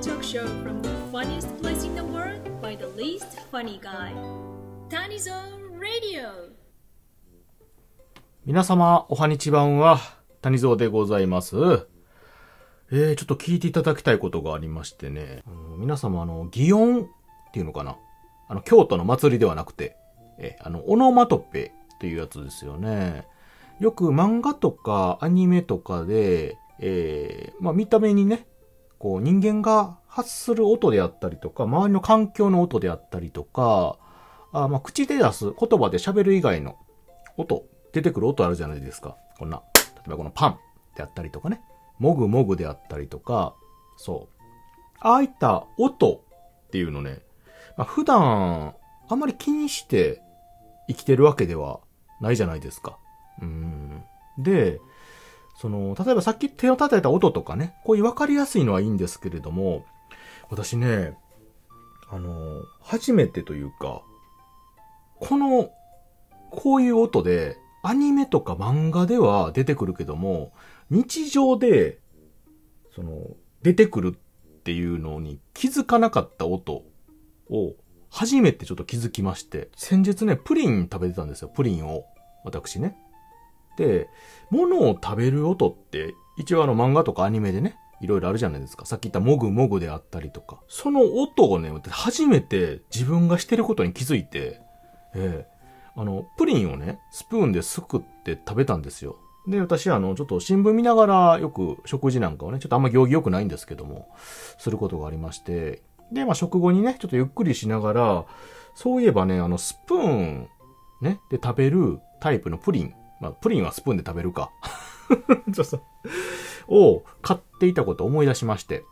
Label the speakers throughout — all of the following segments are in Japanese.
Speaker 1: talk show from the funniest place in the world by the least funny guy. Tanizone Radio.
Speaker 2: 皆様、おはにちばんは、谷蔵でございます。えー、ちょっと聞いていただきたいことがありましてね。あの皆様、あの、祇園っていうのかな？あの、京都の祭りではなくて、え、あの、オノマトペっていうやつですよね。よく漫画とかアニメとかで、えー、まあ見た目にね、こう人間が発する音であったりとか、周りの環境の音であったりとか、あまあ口で出す言葉で喋る以外の音、出てくる音あるじゃないですか。こんな。例えばこのパンであったりとかね。もぐもぐであったりとか、そう。ああいった音っていうのね、まあ、普段あんまり気にして生きてるわけではないじゃないですか。うん。で、その、例えばさっき手を叩いた音とかね、こういう分かりやすいのはいいんですけれども、私ね、あの、初めてというか、この、こういう音で、アニメとか漫画では出てくるけども、日常で、その、出てくるっていうのに気づかなかった音を、初めてちょっと気づきまして、先日ね、プリン食べてたんですよ、プリンを。私ね。で、物を食べる音って、一応あの漫画とかアニメでね、いろいろあるじゃないですか。さっき言ったもぐもぐであったりとか。その音をね、初めて自分がしてることに気づいて、ええあの、プリンをね、スプーンですくって食べたんですよ。で、私、あの、ちょっと新聞見ながらよく食事なんかをね、ちょっとあんま行儀良くないんですけども、することがありまして、で、まあ食後にね、ちょっとゆっくりしながら、そういえばね、あの、スプーン、ね、で食べるタイプのプリン。まあ、プリンはスプーンで食べるか。そうそう。を買っていたことを思い出しまして。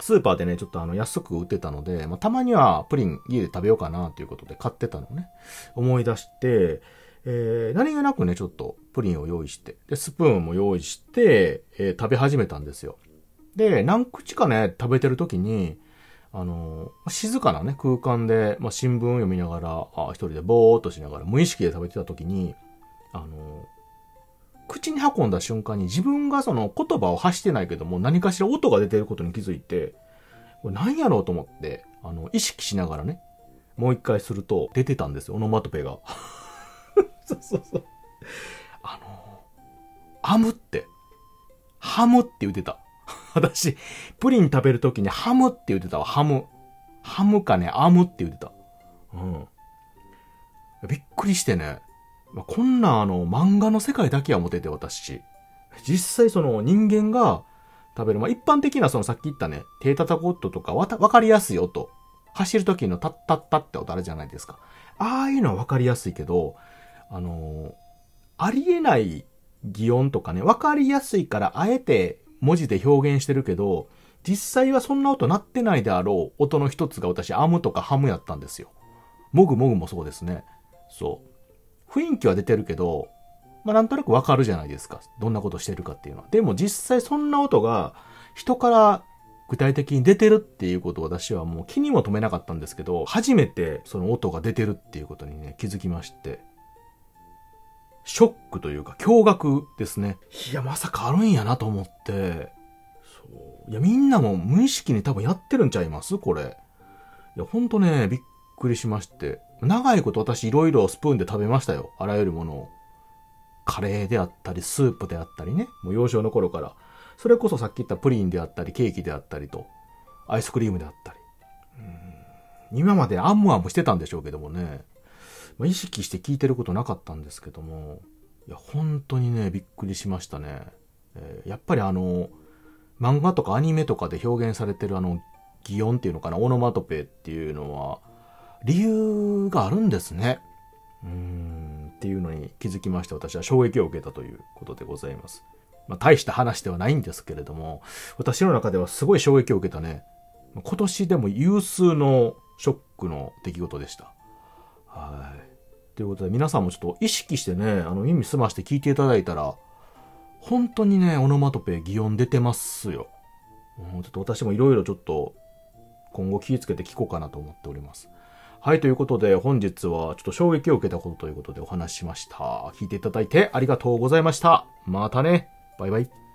Speaker 2: スーパーでね、ちょっとあの、安く売ってたので、まあ、たまにはプリン家で食べようかなということで買ってたのをね、思い出して、えー、何気なくね、ちょっとプリンを用意して、で、スプーンも用意して、えー食べ始めたんですよ。で、何口かね、食べてる時に、あのー静かなね、空間で、まあ、新聞を読みながら、あ一人でぼーっとしながら、無意識で食べてた時に、あの口に運んだ瞬間に自分がその言葉を発してないけども何かしら音が出てることに気づいて、これ何やろうと思って、あの、意識しながらね、もう一回すると出てたんですよ、オノマトペが。そうそうそう。あのー、ハムって、ハムって言ってた。私、プリン食べるときにハムって言ってたわ、ハム。ハムかね、アムって言ってた。うん。びっくりしてね。まあ、こんなあの、漫画の世界だけは持てて私。実際その人間が食べる、まあ、一般的なそのさっき言ったね、手叩く音とかわたわかりやすい音。走る時のタッタッタって音あるじゃないですか。ああいうのはわかりやすいけど、あのーありえない擬音とかね、わかりやすいからあえて文字で表現してるけど、実際はそんな音鳴ってないであろう音の一つが私、アムとかハムやったんですよ。もぐもぐもそうですね。そう。雰囲気は出てるけど、まあなんとなくわかるじゃないですか。どんなことしてるかっていうのは。でも実際そんな音が人から具体的に出てるっていうことを私はもう気にも留めなかったんですけど、初めてその音が出てるっていうことにね、気づきまして。ショックというか驚愕ですね。いや、まさかあるんやなと思って。そう。いや、みんなも無意識に多分やってるんちゃいます？これ。いや、ほんとね、びっくりしまして。長いこと私いろいろスプーンで食べましたよ。あらゆるものを。カレーであったり、スープであったりね。もう幼少の頃から。それこそさっき言ったプリンであったり、ケーキであったりと、アイスクリームであったり。うん今までアンムアムしてたんでしょうけどもね。まあ、意識して聞いてることなかったんですけども。いや、本当にね、びっくりしましたね。えーやっぱりあの、漫画とかアニメとかで表現されてるあの、擬音っていうのかな、オノマトペっていうのは、理由があるんですね。うーん、っていうのに気づきまして、私は衝撃を受けたということでございます。まあ、大した話ではないんですけれども、私の中ではすごい衝撃を受けたね。今年でも有数のショックの出来事でした。はい。ということで、皆さんもちょっと意識してね、あの、耳澄まして聞いていただいたら、本当にね、オノマトペ、擬音出てますよ。うんちょっと私もいろいろちょっと、今後気をつけて聞こうかなと思っております。はい、ということで、本日はちょっと衝撃を受けたことということでお話ししました。聞いていただいてありがとうございました。またね。バイバイ。